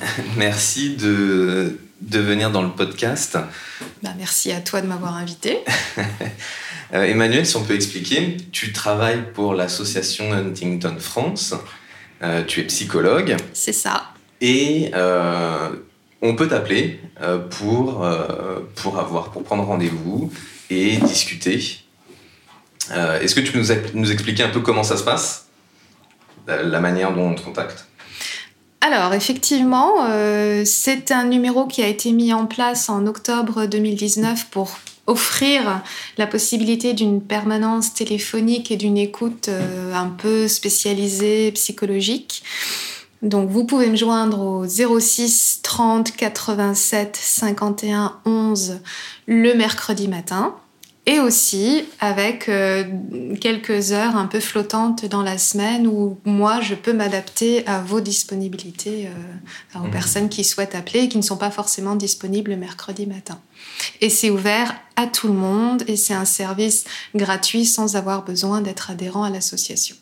Merci de, de venir dans le podcast. Bah, merci à toi de m'avoir invité. Euh, Emmanuel, si on peut expliquer, tu travailles pour l'association Huntington France. Euh, tu es psychologue. C'est ça. Et euh, on peut t'appeler pour, pour, avoir, pour prendre rendez-vous et discuter. Est-ce que tu peux nous, nous expliquer un peu comment ça se passe La manière dont on te contacte? Alors effectivement, c'est un numéro qui a été mis en place en octobre 2019 pour offrir la possibilité d'une permanence téléphonique et d'une écoute euh, un peu spécialisée psychologique. Donc vous pouvez me joindre au 06 30 87 51 11 le mercredi matin et aussi avec euh, quelques heures un peu flottantes dans la semaine où moi je peux m'adapter à vos disponibilités, euh, aux mmh. personnes qui souhaitent appeler et qui ne sont pas forcément disponibles le mercredi matin. Et c'est ouvert à tout le monde et c'est un service gratuit sans avoir besoin d'être adhérent à l'association.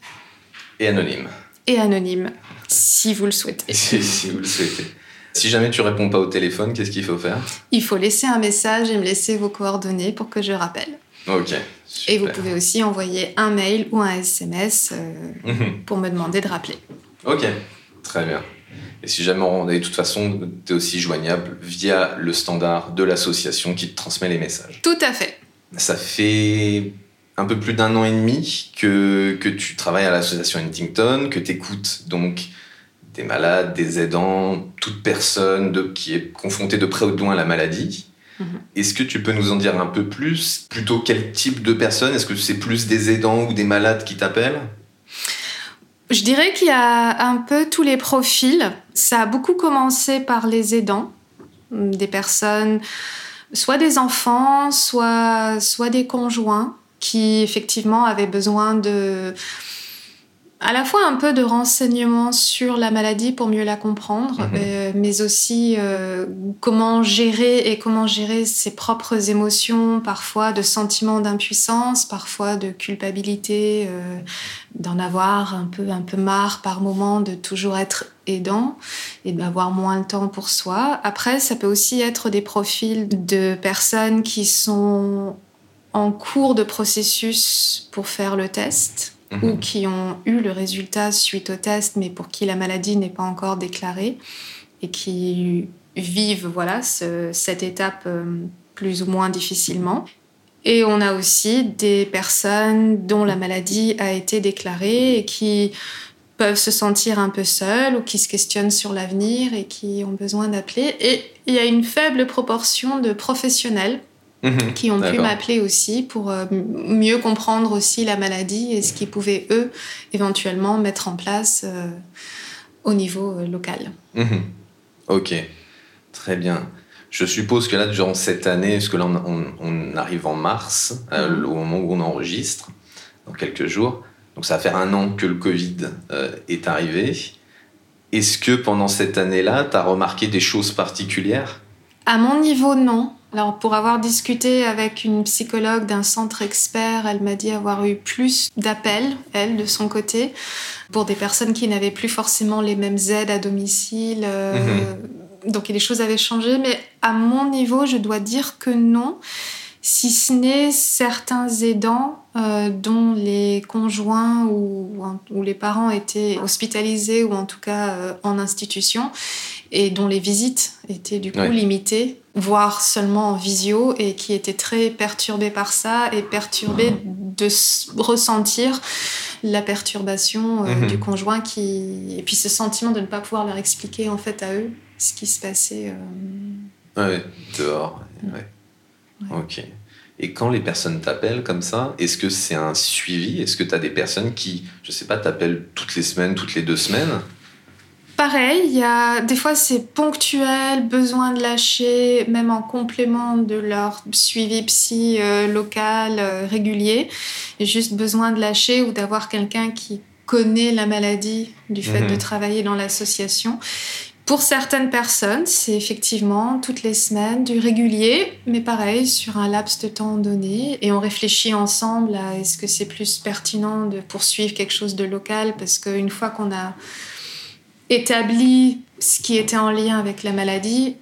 Et anonyme. Et anonyme, si vous le souhaitez. si vous le souhaitez. Si jamais tu réponds pas au téléphone, qu'est-ce qu'il faut faire? Il faut laisser un message et me laisser vos coordonnées pour que je rappelle. Ok. Et vous pouvez aussi envoyer un mail ou un SMS euh, mhm. pour me demander de rappeler. Ok, très bien. Et si jamais on est, de toute façon, tu es aussi joignable via le standard de l'association qui te transmet les messages. Tout à fait. Ça fait un peu plus d'un an et demi que, que tu travailles à l'association Huntington, que tu écoutes donc des malades, des aidants, toute personne de, qui est confrontée de près ou de loin à la maladie. Mhm. Est-ce que tu peux nous en dire un peu plus? Plutôt quel type de personnes? Est-ce que c'est plus des aidants ou des malades qui t'appellent? Je dirais qu'il y a un peu tous les profils. Ça a beaucoup commencé par les aidants, des personnes, soit des enfants, soit, soit des conjoints qui effectivement avaient besoin de à la fois un peu de renseignements sur la maladie pour mieux la comprendre, mhm. euh, mais aussi euh, comment gérer et comment gérer ses propres émotions, parfois de sentiments d'impuissance, parfois de culpabilité, euh, d'en avoir un peu un peu marre par moment de toujours être aidant et d'avoir moins le temps pour soi. Après, ça peut aussi être des profils de personnes qui sont en cours de processus pour faire le test ou mhm. qui ont eu le résultat suite au test, mais pour qui la maladie n'est pas encore déclarée et qui vivent voilà cette étape euh, plus ou moins difficilement. Et on a aussi des personnes dont la maladie a été déclarée et qui peuvent se sentir un peu seules ou qui se questionnent sur l'avenir et qui ont besoin d'appeler. Et il y a une faible proportion de professionnels Mhm. qui ont pu m'appeler aussi pour euh, mieux comprendre aussi la maladie et ce qu'ils pouvaient, eux, éventuellement mettre en place euh, au niveau euh, local. Mhm. Ok, très bien. Je suppose que là, durant cette année, parce que là, on, arrive en mars, mhm. au moment où on enregistre, dans quelques jours, donc ça va faire un an que le Covid est arrivé. Est-ce que pendant cette année-là, tu as remarqué des choses particulières? À mon niveau, non. Alors pour avoir discuté avec une psychologue d'un centre expert, elle m'a dit avoir eu plus d'appels, elle, de son côté, pour des personnes qui n'avaient plus forcément les mêmes aides à domicile. Euh, mhm. Donc les choses avaient changé, mais à mon niveau, je dois dire que non. Si ce n'est certains aidants euh, dont les conjoints ou, ou, les parents étaient hospitalisés ou en tout cas euh, en institution et dont les visites étaient du coup limitées, voire seulement en visio et qui étaient très perturbés par ça et perturbés de ressentir la perturbation euh, mhm. du conjoint qui et puis ce sentiment de ne pas pouvoir leur expliquer en fait à eux ce qui se passait. Ouais, dehors. Ouais. Ok. Et quand les personnes t'appellent comme ça, est-ce que c'est un suivi? Est-ce que tu as des personnes qui, je sais pas, t'appellent toutes les semaines, toutes les deux semaines? Pareil, il y a des fois c'est ponctuel, besoin de lâcher, même en complément de leur suivi psy euh, local euh, régulier, juste besoin de lâcher ou d'avoir quelqu'un qui connaît la maladie du fait de mhm. travailler dans l'association. Pour certaines personnes, c'est effectivement toutes les semaines du régulier, mais pareil, sur un laps de temps donné. Et on réfléchit ensemble à est-ce que c'est plus pertinent de poursuivre quelque chose de local, parce qu'une fois qu'on a établi ce qui était en lien avec la maladie,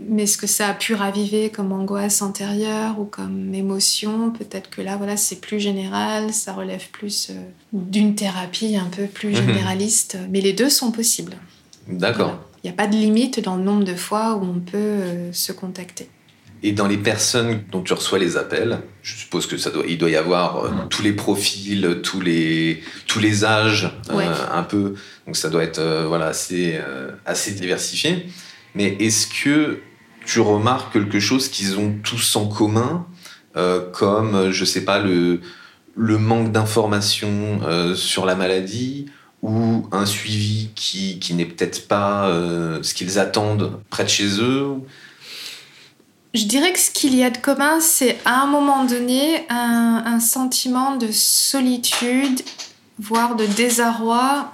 mais ce que ça a pu raviver comme angoisse antérieure ou comme émotion, peut-être que là, voilà, c'est plus général, ça relève plus euh, d'une thérapie un peu plus mhm. généraliste, mais les deux sont possibles. D'accord. N'y a pas de limite dans le nombre de fois où on peut euh, se contacter. Et dans les personnes dont tu reçois les appels, je suppose que ça doit, il doit y avoir euh, tous les profils, tous les, tous les âges, euh, un peu. Donc ça doit être voilà, assez, assez diversifié. Mais est-ce que tu remarques quelque chose qu'ils ont tous en commun, comme, je sais pas, le, le manque d'informations sur la maladie ou un suivi qui, qui n'est peut-être pas euh, ce qu'ils attendent près de chez eux Je dirais que ce qu'il y a de commun, c'est à un moment donné un, un, sentiment de solitude, voire de désarroi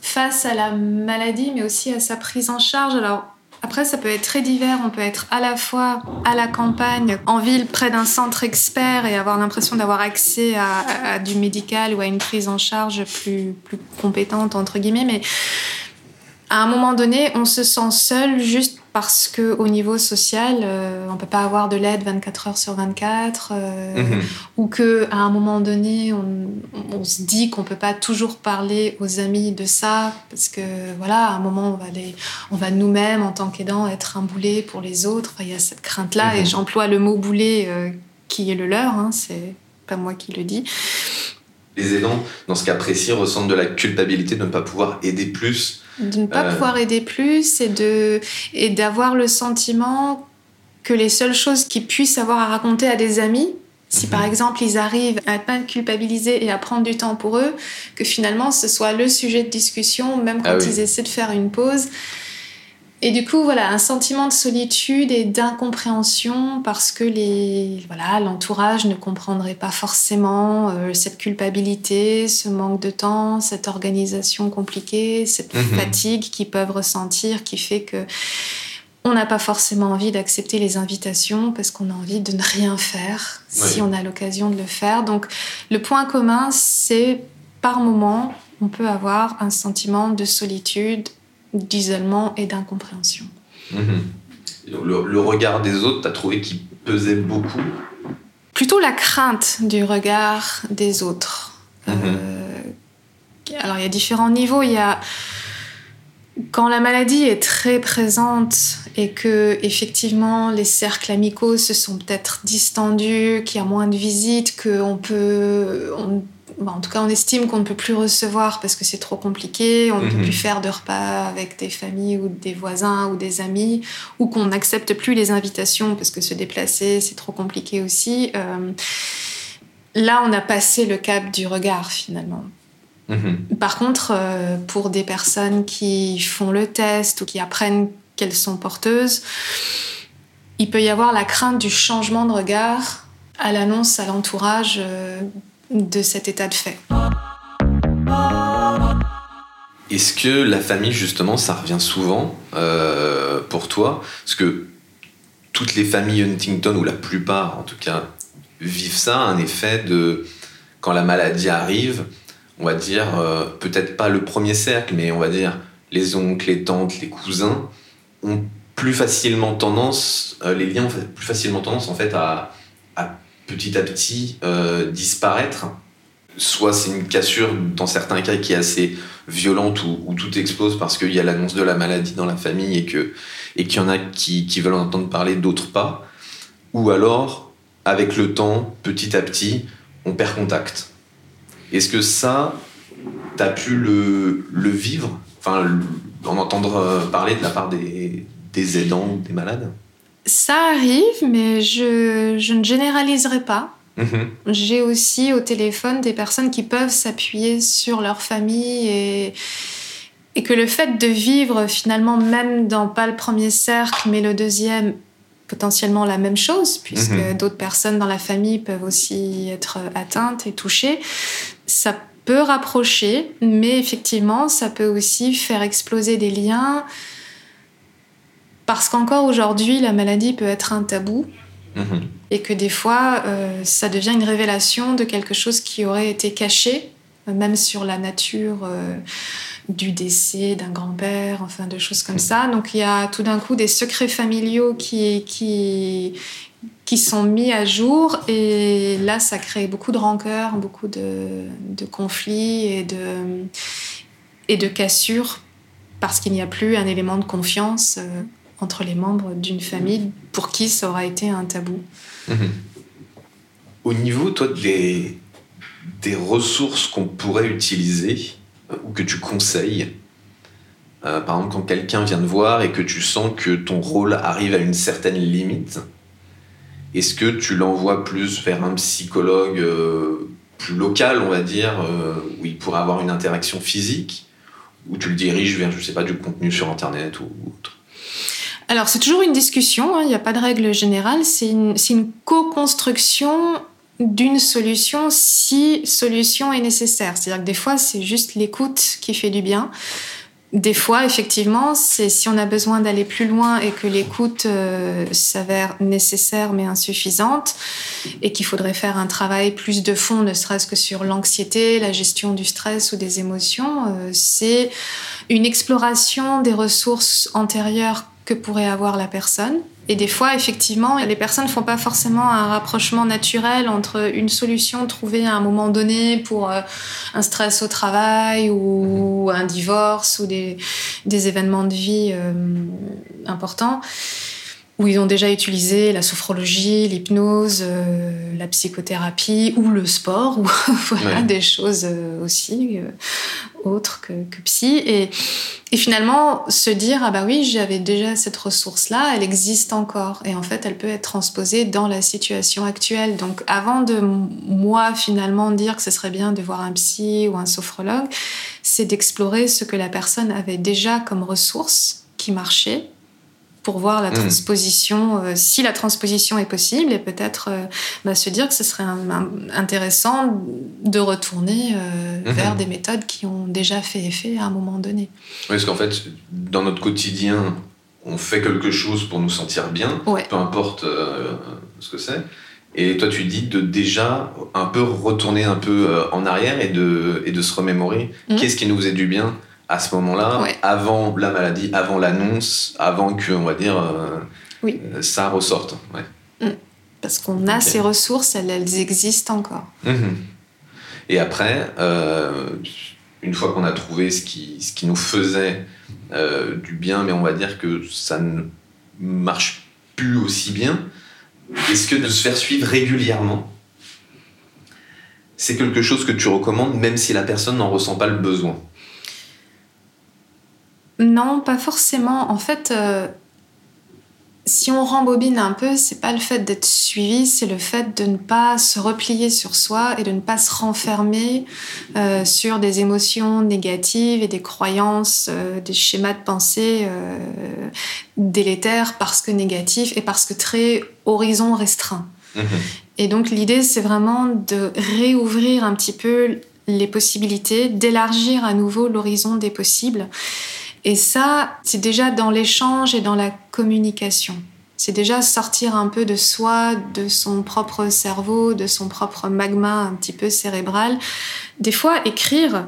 face à la maladie, mais aussi à sa prise en charge. Alors, après, ça peut être très divers. On peut être à la fois à la campagne, en ville, près d'un centre expert et avoir l'impression d'avoir accès à, du médical ou à une prise en charge plus, plus compétente, entre guillemets. Mais à un moment donné, on se sent seul juste parce que au niveau social, euh, on peut pas avoir de l'aide 24 heures sur 24, euh, mhm. ou que à un moment donné, on, se dit qu'on peut pas toujours parler aux amis de ça, parce que voilà, à un moment, on va, on va nous-mêmes en tant qu'aidants être un boulet pour les autres. il y a cette crainte-là, et mhm. j'emploie le mot boulet euh, qui est le leur, hein, c'est pas moi qui le dis. Les aidants, dans ce cas précis, ressentent de la culpabilité de ne pas pouvoir aider plus de ne pas euh. pouvoir aider plus et de et d'avoir le sentiment que les seules choses qu'ils puissent avoir à raconter à des amis si par mhm. exemple ils arrivent à ne pas culpabiliser et à prendre du temps pour eux, que finalement ce soit le sujet de discussion, même ah quand ils essaient de faire une pause. Et du coup, voilà, un sentiment de solitude et d'incompréhension parce que les, voilà, l'entourage ne comprendrait pas forcément euh, cette culpabilité, ce manque de temps, cette organisation compliquée, cette mhm. fatigue qu'ils peuvent ressentir qui fait que on n'a pas forcément envie d'accepter les invitations parce qu'on a envie de ne rien faire si on a l'occasion de le faire. Donc, le point commun, c'est par moment, on peut avoir un sentiment de solitude d'isolement et d'incompréhension. Mhm. Le, regard des autres, tu as trouvé qu'il pesait beaucoup Plutôt la crainte du regard des autres. Mhm. Euh, alors il y a différents niveaux. Il y a quand la maladie est très présente et que effectivement les cercles amicaux se sont peut-être distendus, qu'il y a moins de visites, qu'on peut, en tout cas, on estime qu'on ne peut plus recevoir parce que c'est trop compliqué, on ne peut mhm. plus faire de repas avec des familles ou des voisins ou des amis, ou qu'on n'accepte plus les invitations parce que se déplacer, c'est trop compliqué aussi. Euh, là, on a passé le cap du regard finalement. Mhm. Par contre, euh, pour des personnes qui font le test ou qui apprennent qu'elles sont porteuses, il peut y avoir la crainte du changement de regard à l'annonce à l'entourage. Euh, de cet état de fait. Est-ce que la famille, justement, ça revient souvent euh, pour toi? Parce que toutes les familles Huntington, ou la plupart en tout cas, vivent ça, un effet de quand la maladie arrive, on va dire, euh, peut-être pas le premier cercle, mais on va dire les oncles, les tantes, les cousins ont plus facilement tendance, euh, les liens ont plus facilement tendance en fait à, à petit à petit euh, disparaître. Soit c'est une cassure dans certains cas qui est assez violente où, tout explose parce qu'il y a l'annonce de la maladie dans la famille et qu'il y en a qui, veulent en entendre parler, d'autres pas. Ou alors, avec le temps, petit à petit, on perd contact. Est-ce que ça, tu as pu le, vivre? Enfin, en entendre parler de la part des, des aidants, des malades? Ça arrive, mais je, je ne généraliserai pas. Mhm. J'ai aussi au téléphone des personnes qui peuvent s'appuyer sur leur famille et, et que le fait de vivre finalement même dans pas le premier cercle mais le deuxième potentiellement la même chose puisque Mhm. d'autres personnes dans la famille peuvent aussi être atteintes et touchées ça peut rapprocher mais effectivement ça peut aussi faire exploser des liens parce qu'encore aujourd'hui la maladie peut être un tabou Mhm. et que des fois, euh, ça devient une révélation de quelque chose qui aurait été caché, euh, même sur la nature euh, du décès d'un grand-père, enfin de choses comme ça. Donc il y a tout d'un coup des secrets familiaux qui, qui, qui sont mis à jour et là, ça crée beaucoup de rancœur, beaucoup de, de conflits et de, et de cassures parce qu'il n'y a plus un élément de confiance. euh, entre les membres d'une famille pour qui ça aura été un tabou. Au niveau, toi, des, des ressources qu'on pourrait utiliser euh, ou que tu conseilles, euh, par exemple, quand quelqu'un vient te voir et que tu sens que ton rôle arrive à une certaine limite, est-ce que tu l'envoies plus vers un psychologue euh, plus local, on va dire, où il pourrait avoir une interaction physique, ou tu le diriges vers, je sais pas, du contenu sur Internet ou autre? Alors, c'est toujours une discussion, hein, il n'y a pas de règle générale, c'est une, co-construction d'une solution si solution est nécessaire. C'est-à-dire que des fois, c'est juste l'écoute qui fait du bien. Des fois, effectivement, c'est si on a besoin d'aller plus loin et que l'écoute euh, s'avère nécessaire mais insuffisante et qu'il faudrait faire un travail plus de fond, ne serait-ce que sur l'anxiété, la gestion du stress ou des émotions, euh, c'est une exploration des ressources antérieures que pourrait avoir la personne. Et des fois, effectivement, les personnes ne font pas forcément un rapprochement naturel entre une solution trouvée à un moment donné pour euh, un stress au travail ou un divorce ou des, événements de vie euh, importants où ils ont déjà utilisé la sophrologie, l'hypnose, euh, la psychothérapie ou le sport, ou voilà, Ouais. des choses euh, aussi euh, autres que, que psy. Et, et finalement, se dire, ah bah oui, j'avais déjà cette ressource-là, elle existe encore. Et en fait, elle peut être transposée dans la situation actuelle. Donc avant de moi, finalement, dire que ce serait bien de voir un psy ou un sophrologue, c'est d'explorer ce que la personne avait déjà comme ressource qui marchait pour voir la Mhm. transposition, euh, si la transposition est possible, et peut-être euh, bah, se dire que ce serait un- un- intéressant de retourner euh, Mhm. vers des méthodes qui ont déjà fait effet à un moment donné. Oui, parce qu'en fait, dans notre quotidien, on fait quelque chose pour nous sentir bien, Ouais. peu importe ce que c'est. Et toi, tu dis de déjà un peu retourner un peu en arrière et de, et de se remémorer Mhm. qu'est-ce qui nous faisait du bien à ce moment-là, Ouais. avant la maladie, avant l'annonce, avant que, on va dire, euh, Oui. euh, ça ressorte. Ouais. Parce qu'on a ces ressources, elles, elles existent encore. Mhm. Et après, euh, une fois qu'on a trouvé ce qui, ce qui nous faisait euh, du bien, mais on va dire que ça ne marche plus aussi bien, est-ce que de se faire suivre régulièrement, c'est quelque chose que tu recommandes même si la personne n'en ressent pas le besoin? Non, pas forcément. En fait, euh, si on rembobine un peu, c'est pas le fait d'être suivi, c'est le fait de ne pas se replier sur soi et de ne pas se renfermer euh, sur des émotions négatives et des croyances, euh, des schémas de pensée délétères parce que négatifs et parce que très horizon restreint. Mhm. Et donc l'idée, c'est vraiment de réouvrir un petit peu les possibilités, d'élargir à nouveau l'horizon des possibles. Et ça, c'est déjà dans l'échange et dans la communication. C'est déjà sortir un peu de soi, de son propre cerveau, de son propre magma un petit peu cérébral. Des fois, écrire,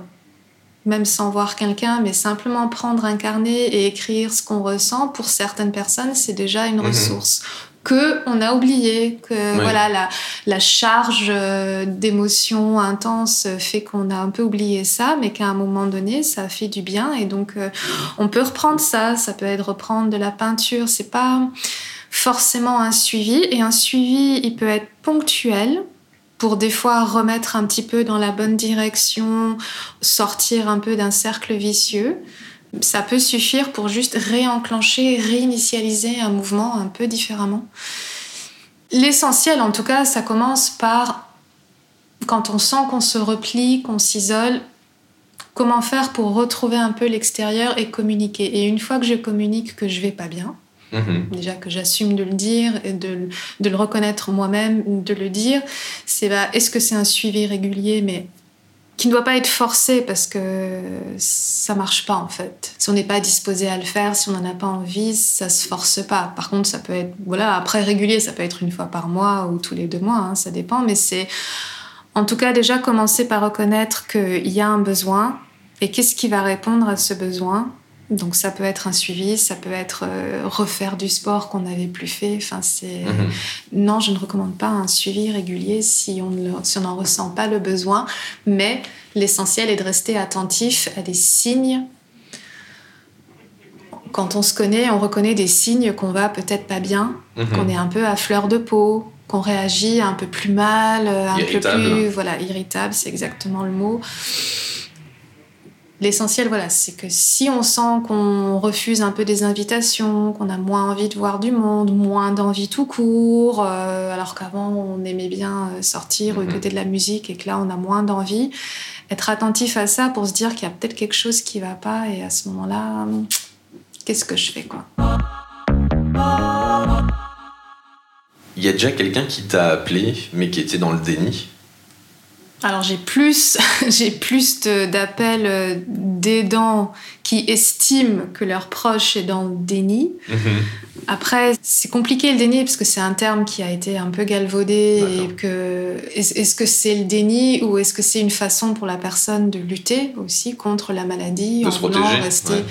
même sans voir quelqu'un, mais simplement prendre un carnet et écrire ce qu'on ressent, pour certaines personnes, c'est déjà une Mhm. ressource. Que on a oublié, que voilà la, la charge euh, d'émotions intenses fait qu'on a un peu oublié ça, mais qu'à un moment donné, ça fait du bien et donc euh, on peut reprendre ça. Ça peut être reprendre de la peinture. C'est pas forcément un suivi et un suivi, il peut être ponctuel pour des fois remettre un petit peu dans la bonne direction, sortir un peu d'un cercle vicieux ça peut suffire pour juste réenclencher, réinitialiser un mouvement un peu différemment. L'essentiel, en tout cas, ça commence par quand on sent qu'on se replie, qu'on s'isole, comment faire pour retrouver un peu l'extérieur et communiquer. Et une fois que je communique que je vais pas bien, mhm. déjà que j'assume de le dire et de, de le reconnaître moi-même, de le dire, c'est bah, est-ce que c'est un suivi régulier, mais qui ne doit pas être forcé parce que ça marche pas en fait. Si on n'est pas disposé à le faire, si on n'en a pas envie, ça se force pas. Par contre, ça peut être, voilà, après régulier, ça peut être une fois par mois ou tous les deux mois, hein, ça dépend, mais c'est en tout cas déjà commencer par reconnaître qu'il y a un besoin et qu'est-ce qui va répondre à ce besoin donc ça peut être un suivi, ça peut être euh, refaire du sport qu'on n'avait plus fait. Enfin, c'est mhm. non, je ne recommande pas un suivi régulier si on si n'en ressent pas le besoin. Mais l'essentiel est de rester attentif à des signes. Quand on se connaît, on reconnaît des signes qu'on va peut-être pas bien, mhm. qu'on est un peu à fleur de peau, qu'on réagit un peu plus mal, un peu plus voilà irritable, c'est exactement le mot. L'essentiel, voilà, c'est que si on sent qu'on refuse un peu des invitations, qu'on a moins envie de voir du monde, moins d'envie tout court, euh, alors qu'avant on aimait bien euh, sortir ou mhm. écouter de la musique et que là on a moins d'envie, être attentif à ça pour se dire qu'il y a peut-être quelque chose qui va pas et à ce moment-là, qu'est-ce que je fais quoi? Il y a déjà quelqu'un qui t'a appelé mais qui était dans le déni? Alors j'ai plus, j'ai plus d'appels euh, d'aidants qui estiment que leur proche est dans le déni. Mhm. Après, c'est compliqué le déni parce que c'est un terme qui a été un peu galvaudé. Et que est-ce que c'est le déni ou est-ce que c'est une façon pour la personne de lutter aussi contre la maladie de se protéger, rester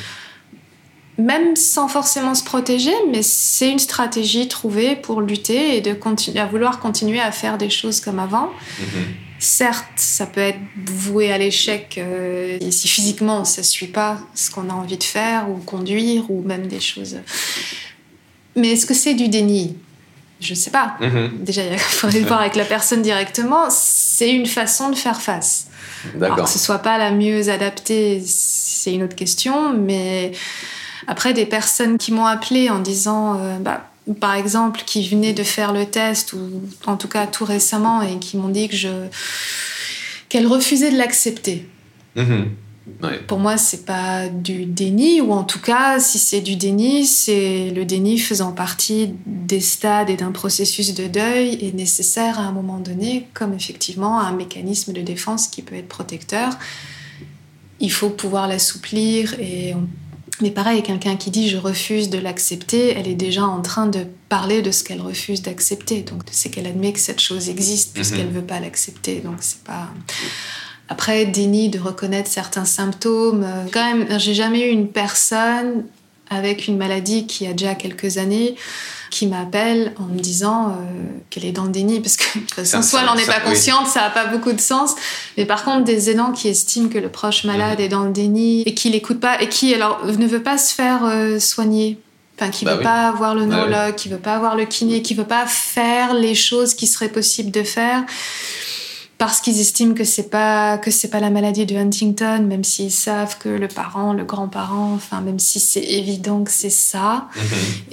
même sans forcément se protéger, mais c'est une stratégie trouvée pour lutter et de continuer à vouloir continuer à faire des choses comme avant. Mhm. Certes, ça peut être voué à l'échec euh, si physiquement ça ne suit pas ce qu'on a envie de faire ou conduire ou même des choses. Mais est-ce que c'est du déni? Je ne sais pas. Mhm. Déjà, il faudrait voir avec la personne directement. C'est une façon de faire face. D'accord. Que ce soit pas la mieux adaptée, c'est une autre question. Mais après, des personnes qui m'ont appelé en disant euh, bah, par exemple, qui venaient de faire le test, ou en tout cas tout récemment, et qui m'ont dit que je qu'elles refusaient de l'accepter. Mhm. Pour moi, c'est pas du déni, ou en tout cas, si c'est du déni, c'est le déni faisant partie des stades et d'un processus de deuil est nécessaire à un moment donné, comme effectivement un mécanisme de défense qui peut être protecteur. Il faut pouvoir l'assouplir et on mais pareil, quelqu'un qui dit je refuse de l'accepter, elle est déjà en train de parler de ce qu'elle refuse d'accepter. Donc c'est qu'elle admet que cette chose existe puisqu'elle ne mhm. veut pas l'accepter. Donc c'est pas. Après, déni de reconnaître certains symptômes. Quand même, j'ai jamais eu une personne avec une maladie qui a déjà quelques années qui m'appelle en me disant euh, qu'elle est dans le déni, parce que de toute façon, soit elle n'en est pas consciente, ça n'a pas beaucoup de sens. Mais par contre, des aidants qui estiment que le proche malade mhm. est dans le déni et qui l'écoute pas, et qui alors ne veut pas se faire euh, soigner, Enfin, qui bah veut pas avoir le bah neurologue, qui veut pas avoir le kiné, qui veut pas faire les choses qui seraient possibles de faire parce qu'ils estiment que c'est pas que c'est pas la maladie de Huntington, même s'ils savent que le parent, le grand-parent, enfin même si c'est évident que c'est ça. Mhm.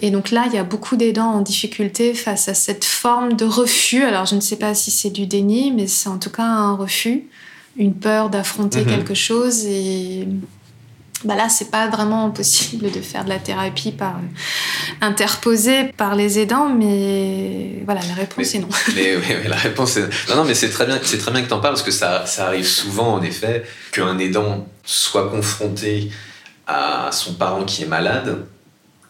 Et donc là, il y a beaucoup d'aidants en difficulté face à cette forme de refus. Alors je ne sais pas si c'est du déni, mais c'est en tout cas un refus, une peur d'affronter mhm. quelque chose et bah là, c'est pas vraiment possible de faire de la thérapie par euh, interposée par les aidants, mais voilà, la réponse est non. Mais, la réponse est non, non, mais c'est très bien, c'est très bien que tu en parles parce que ça, ça arrive souvent en effet qu'un aidant soit confronté à son parent qui est malade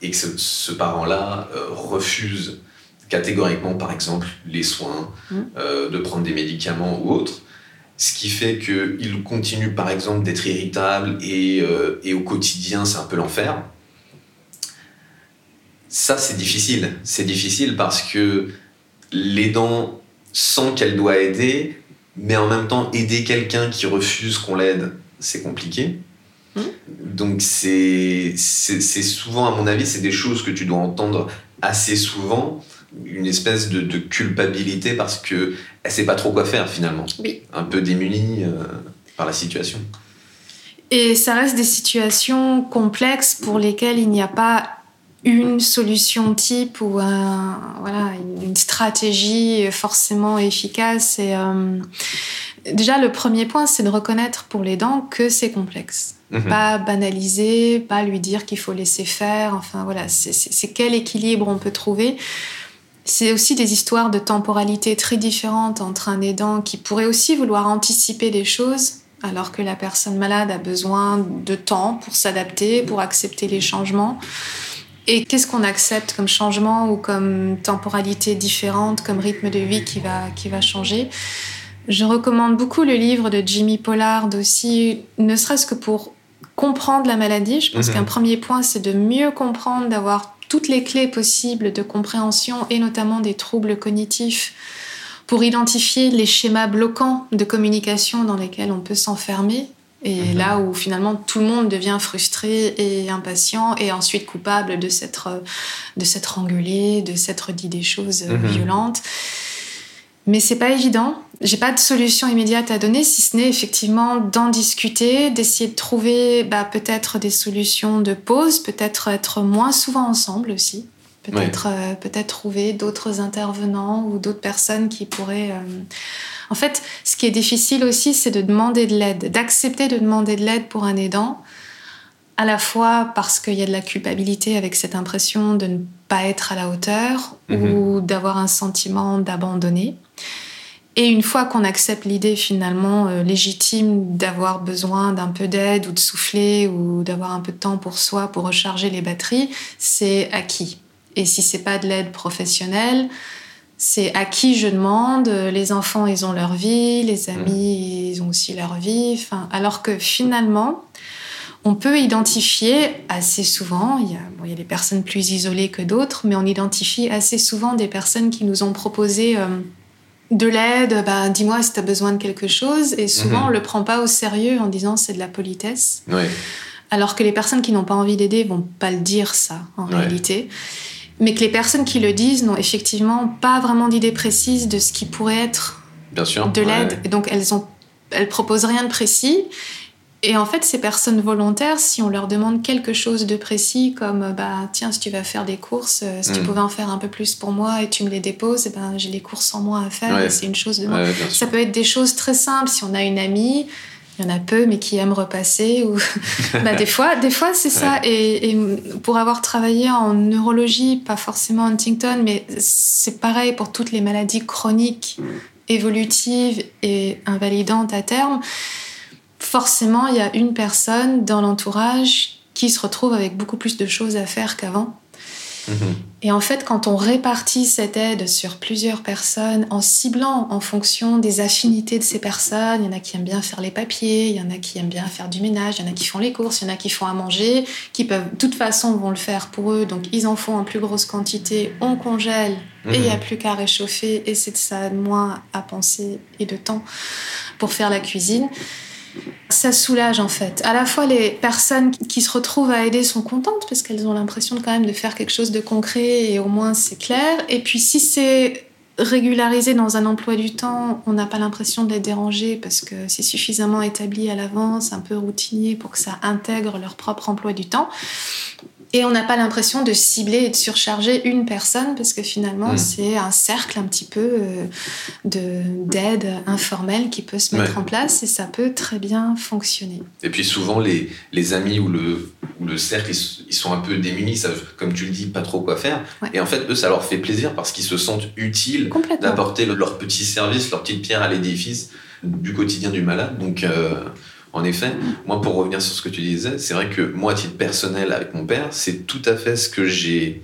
et que ce, parent-là euh, refuse catégoriquement, par exemple, les soins, mmh. euh, de prendre des médicaments ou autres ce qui fait qu'il continue par exemple d'être irritable et, euh, et, au quotidien c'est un peu l'enfer. Ça, c'est difficile. C'est difficile parce que l'aidant sent qu'elle doit aider, mais en même temps, aider quelqu'un qui refuse qu'on l'aide, c'est compliqué. Mmh. Donc, c'est c'est souvent, à mon avis, c'est des choses que tu dois entendre assez souvent une espèce de, de culpabilité parce que elle sait pas trop quoi faire finalement. Oui. Un peu démunie euh, par la situation. Et ça reste des situations complexes pour lesquelles il n'y a pas une solution type ou un, voilà, une stratégie forcément efficace. Et, euh, déjà, le premier point, c'est de reconnaître pour les dents que c'est complexe. Mhm. Pas banaliser, pas lui dire qu'il faut laisser faire. Enfin, voilà, c'est quel équilibre on peut trouver. C'est aussi des histoires de temporalité très différentes entre un aidant qui pourrait aussi vouloir anticiper des choses alors que la personne malade a besoin de temps pour s'adapter, pour accepter les changements. Et qu'est-ce qu'on accepte comme changement ou comme temporalité différente, comme rythme de vie qui va, qui va changer? Je recommande beaucoup le livre de Jimmy Pollard aussi, ne serait-ce que pour comprendre la maladie. Je pense Mhm. qu'un premier point, c'est de mieux comprendre, d'avoir toutes les clés possibles de compréhension et notamment des troubles cognitifs pour identifier les schémas bloquants de communication dans lesquels on peut s'enfermer. Et Mhm. là où finalement tout le monde devient frustré et impatient et ensuite coupable de s'être de s'être engueulé, de s'être dit des choses euh, Mhm. violentes. Mais c'est pas évident. J'ai pas de solution immédiate à donner, si ce n'est effectivement d'en discuter, d'essayer de trouver bah, peut-être des solutions de pause, peut-être être moins souvent ensemble aussi, peut-être euh, peut-être trouver d'autres intervenants ou d'autres personnes qui pourraient. euh, En fait, ce qui est difficile aussi, c'est de demander de l'aide, d'accepter de demander de l'aide pour un aidant, à la fois parce qu'il y a de la culpabilité avec cette impression de ne pas être à la hauteur Mhm. ou d'avoir un sentiment d'abandonner. Et une fois qu'on accepte l'idée finalement euh, légitime d'avoir besoin d'un peu d'aide ou de souffler ou d'avoir un peu de temps pour soi pour recharger les batteries, c'est acquis. Et si c'est pas de l'aide professionnelle, c'est à qui je demande. Les enfants, ils ont leur vie, les amis, ils ont aussi leur vie. Enfin, alors que finalement, on peut identifier assez souvent, il y, a, bon, il y a des personnes plus isolées que d'autres, mais on identifie assez souvent des personnes qui nous ont proposé euh, de l'aide, bah, dis-moi si tu as besoin de quelque chose, et souvent Mhm. on le prend pas au sérieux en disant c'est de la politesse, Ouais. alors que les personnes qui n'ont pas envie d'aider vont pas le dire ça en Ouais. réalité. Mais que les personnes qui le disent n'ont effectivement pas vraiment d'idée précise de ce qui pourrait être Bien sûr. de l'aide. Ouais. Et donc elles ont, elles proposent rien de précis. Et en fait, ces personnes volontaires, si on leur demande quelque chose de précis, comme euh, bah tiens, si tu vas faire des courses, euh, si tu Mm. pouvais en faire un peu plus pour moi et tu me les déposes, et ben j'ai les courses en moins à faire. Ouais. C'est une chose de. Ouais, Ça peut être des choses très simples. Si on a une amie, il y en a peu, mais qui aime repasser. Ou... bah, des fois, des fois c'est ça. Et, et pour avoir travaillé en neurologie, pas forcément Huntington, mais c'est pareil pour toutes les maladies chroniques, évolutives et invalidantes à terme. Forcément, il y a une personne dans l'entourage qui se retrouve avec beaucoup plus de choses à faire qu'avant. Mhm. Et en fait, quand on répartit cette aide sur plusieurs personnes, en ciblant en fonction des affinités de ces personnes, il y en a qui aiment bien faire les papiers, il y en a qui aiment bien faire du ménage, il y en a qui font les courses, il y en a qui font à manger, qui peuvent, de toute façon, vont le faire pour eux, donc ils en font en plus grosse quantité, on congèle, et il n'y a Mhm. plus qu'à réchauffer, et c'est de ça de moins à penser et de temps pour faire la cuisine. Ça soulage en fait. À la fois les personnes qui se retrouvent à aider sont contentes parce qu'elles ont l'impression quand même de faire quelque chose de concret et au moins c'est clair. Et puis si c'est régularisé dans un emploi du temps, on n'a pas l'impression de les déranger parce que c'est suffisamment établi à l'avance, un peu routinier pour que ça intègre leur propre emploi du temps. Et on n'a pas l'impression de cibler et de surcharger une personne parce que finalement Mm. c'est un cercle un petit peu euh, de d'aide informelle qui peut se mettre Ouais. en place et ça peut très bien fonctionner. Et puis souvent, les, les amis ou le, ou le cercle, ils, ils sont un peu démunis, savent, comme tu le dis, pas trop quoi faire. Ouais. Et en fait, eux, ça leur fait plaisir parce qu'ils se sentent utiles d'apporter le- leur petit service, leur petite pierre à l'édifice du quotidien du malade. Donc, euh, en effet, moi, pour revenir sur ce que tu disais, c'est vrai que moi, à titre personnel, avec mon père, c'est tout à fait ce que j'ai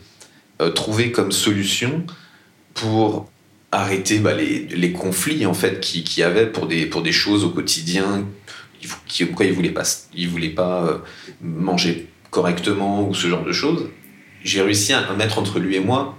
euh, trouvé comme solution pour arrêter bah, les, conflits en fait qu'il qui avait pour des, pour des choses au quotidien qui, quoi il voulait pas il voulait pas euh, manger correctement ou ce genre de choses. J'ai réussi à mettre entre lui et moi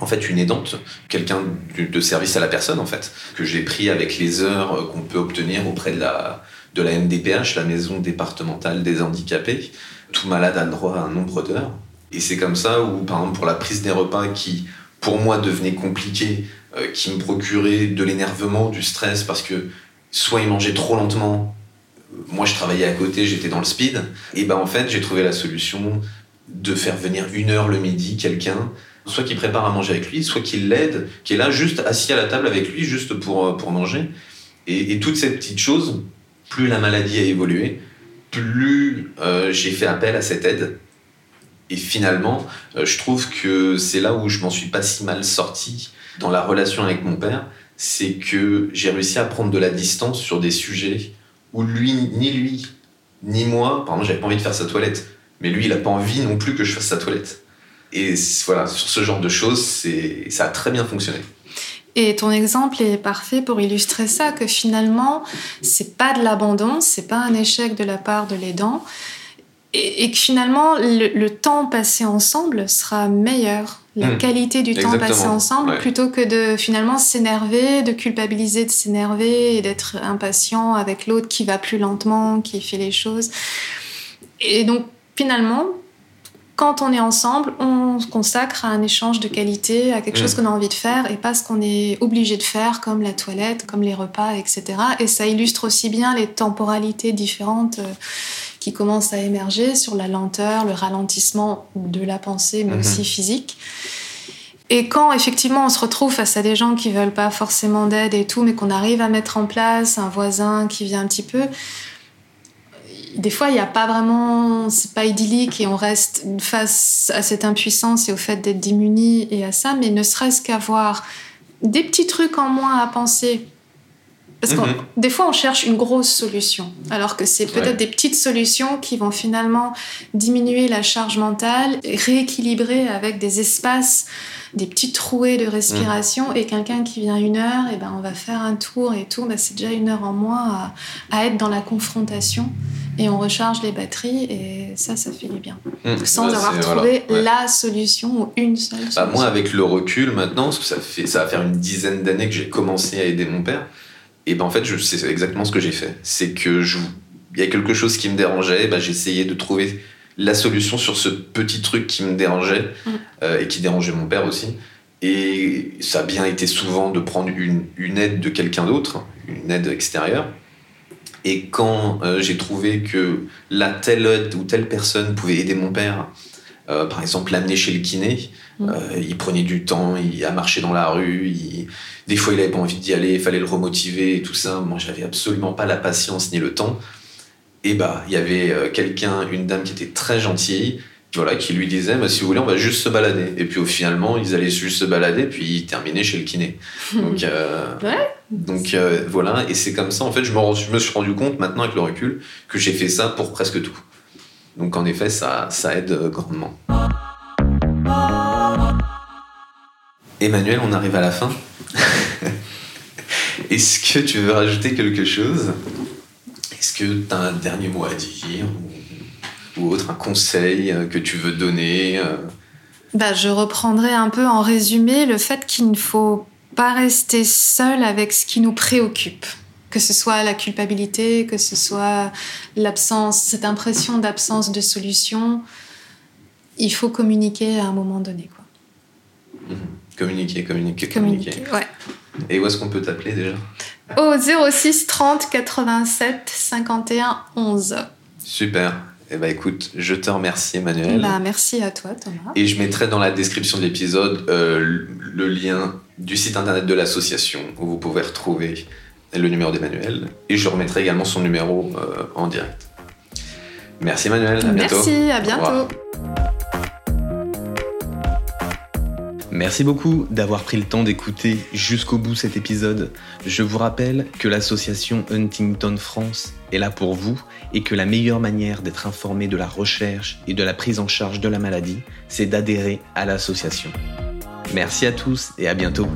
en fait une aidante, quelqu'un de service à la personne en fait, que j'ai pris avec les heures qu'on peut obtenir auprès de la, de la MDPH, la maison départementale des handicapés. Tout malade a le droit à un nombre d'heures. Et c'est comme ça où, par exemple, pour la prise des repas qui, pour moi, devenait compliquée, euh, qui me procurait de l'énervement, du stress, parce que soit il mangeait trop lentement, moi je travaillais à côté, j'étais dans le speed, et ben en fait j'ai trouvé la solution de faire venir une heure le midi quelqu'un soit qui prépare à manger avec lui, soit qui l'aide, qui est là juste assis à la table avec lui, juste pour, euh, pour manger. Et, toutes ces petites choses, plus la maladie a évolué, plus euh, j'ai fait appel à cette aide. Et finalement, euh, je trouve que c'est là où je m'en suis pas si mal sorti dans la relation avec mon père, c'est que j'ai réussi à prendre de la distance sur des sujets où lui, ni lui, ni moi, par j'avais pas envie de faire sa toilette, mais lui, il a pas envie non plus que je fasse sa toilette. Et voilà, sur ce genre de choses, ça a très bien fonctionné. Et ton exemple est parfait pour illustrer ça, que finalement, c'est pas de l'abandon, c'est pas un échec de la part de l'aidant, et, que finalement, le, temps passé ensemble sera meilleur, la hmm. qualité du temps passé ensemble, plutôt que de finalement s'énerver, de culpabiliser de s'énerver et d'être impatient avec l'autre qui va plus lentement, qui fait les choses. Et donc, finalement, quand on est ensemble, on se consacre à un échange de qualité, à quelque chose mm. qu'on a envie de faire et pas ce qu'on est obligé de faire, comme la toilette, comme les repas, etc. Et ça illustre aussi bien les temporalités différentes euh, qui commencent à émerger sur la lenteur, le ralentissement de la pensée, mais mm-hmm. aussi physique. Et quand effectivement on se retrouve face à des gens qui veulent pas forcément d'aide et tout, mais qu'on arrive à mettre en place un voisin qui vient un petit peu, des fois, il n'y a pas vraiment, c'est pas idyllique et on reste face à cette impuissance et au fait d'être démuni et à ça, mais ne serait-ce qu'avoir des petits trucs en moins à penser. Parce que mhm. des fois, on cherche une grosse solution, alors que c'est peut-être des petites solutions qui vont finalement diminuer la charge mentale, rééquilibrer avec des espaces des petites trouées de respiration mm. et quelqu'un qui vient une heure, et ben on va faire un tour et tout, ben c'est déjà une heure en moins à, être dans la confrontation et on recharge les batteries et ça, ça fait du bien. Mm. Sans avoir trouvé la solution ou une seule bah, solution. moi, avec le recul maintenant, parce que ça, fait, ça va faire une dizaine d'années que j'ai commencé à aider mon père, et ben en fait, c'est exactement ce que j'ai fait. C'est que il y a quelque chose qui me dérangeait, ben, j'essayais de trouver la solution sur ce petit truc qui me dérangeait mm. euh, et qui dérangeait mon père aussi. Et ça a bien été souvent de prendre une, une aide de quelqu'un d'autre, une aide extérieure. Et quand euh, j'ai trouvé que la telle aide ou telle personne pouvait aider mon père, euh, par exemple l'amener chez le kiné, mm. il prenait du temps, il a marché dans la rue, des fois il avait pas envie d'y aller, il fallait le remotiver et tout ça. Moi j'avais absolument pas la patience ni le temps et bah il y avait euh, quelqu'un, une dame qui était très gentille, voilà, qui lui disait bah, si vous voulez on va juste se balader. Et puis au finalement ils allaient juste se balader puis ils terminaient chez le kiné. Donc euh, donc euh, voilà et c'est comme ça en fait je me, me suis rendu compte maintenant avec le recul que j'ai fait ça pour presque tout. Donc en effet ça ça aide grandement. Emmanuel, on arrive à la fin. Est-ce que tu veux rajouter quelque chose? Est-ce que tu as un dernier mot à dire ou, autre, un conseil euh, que tu veux donner euh? bah, Je reprendrai un peu en résumé le fait qu'il ne faut pas rester seul avec ce qui nous préoccupe. Que ce soit la culpabilité, que ce soit l'absence, cette impression d'absence de solution, il faut communiquer à un moment donné. Quoi. Mmh. Communiquer, communiquer, communiquer. communiquer ouais. Et où est-ce qu'on peut t'appeler déjà? Au 06 30 87 51 11. Super. Eh ben écoute, je te remercie Emmanuel. Bah, merci à toi Thomas. Et je mettrai dans la description de l'épisode euh, le lien du site internet de l'association où vous pouvez retrouver le numéro d'Emmanuel. Et je remettrai également son numéro euh, en direct. Merci Emmanuel, à bientôt. Merci, à bientôt. Merci beaucoup d'avoir pris le temps d'écouter jusqu'au bout cet épisode. Je vous rappelle que l'association Huntington France est là pour vous et que la meilleure manière d'être informé de la recherche et de la prise en charge de la maladie, c'est d'adhérer à l'association. Merci à tous et à bientôt.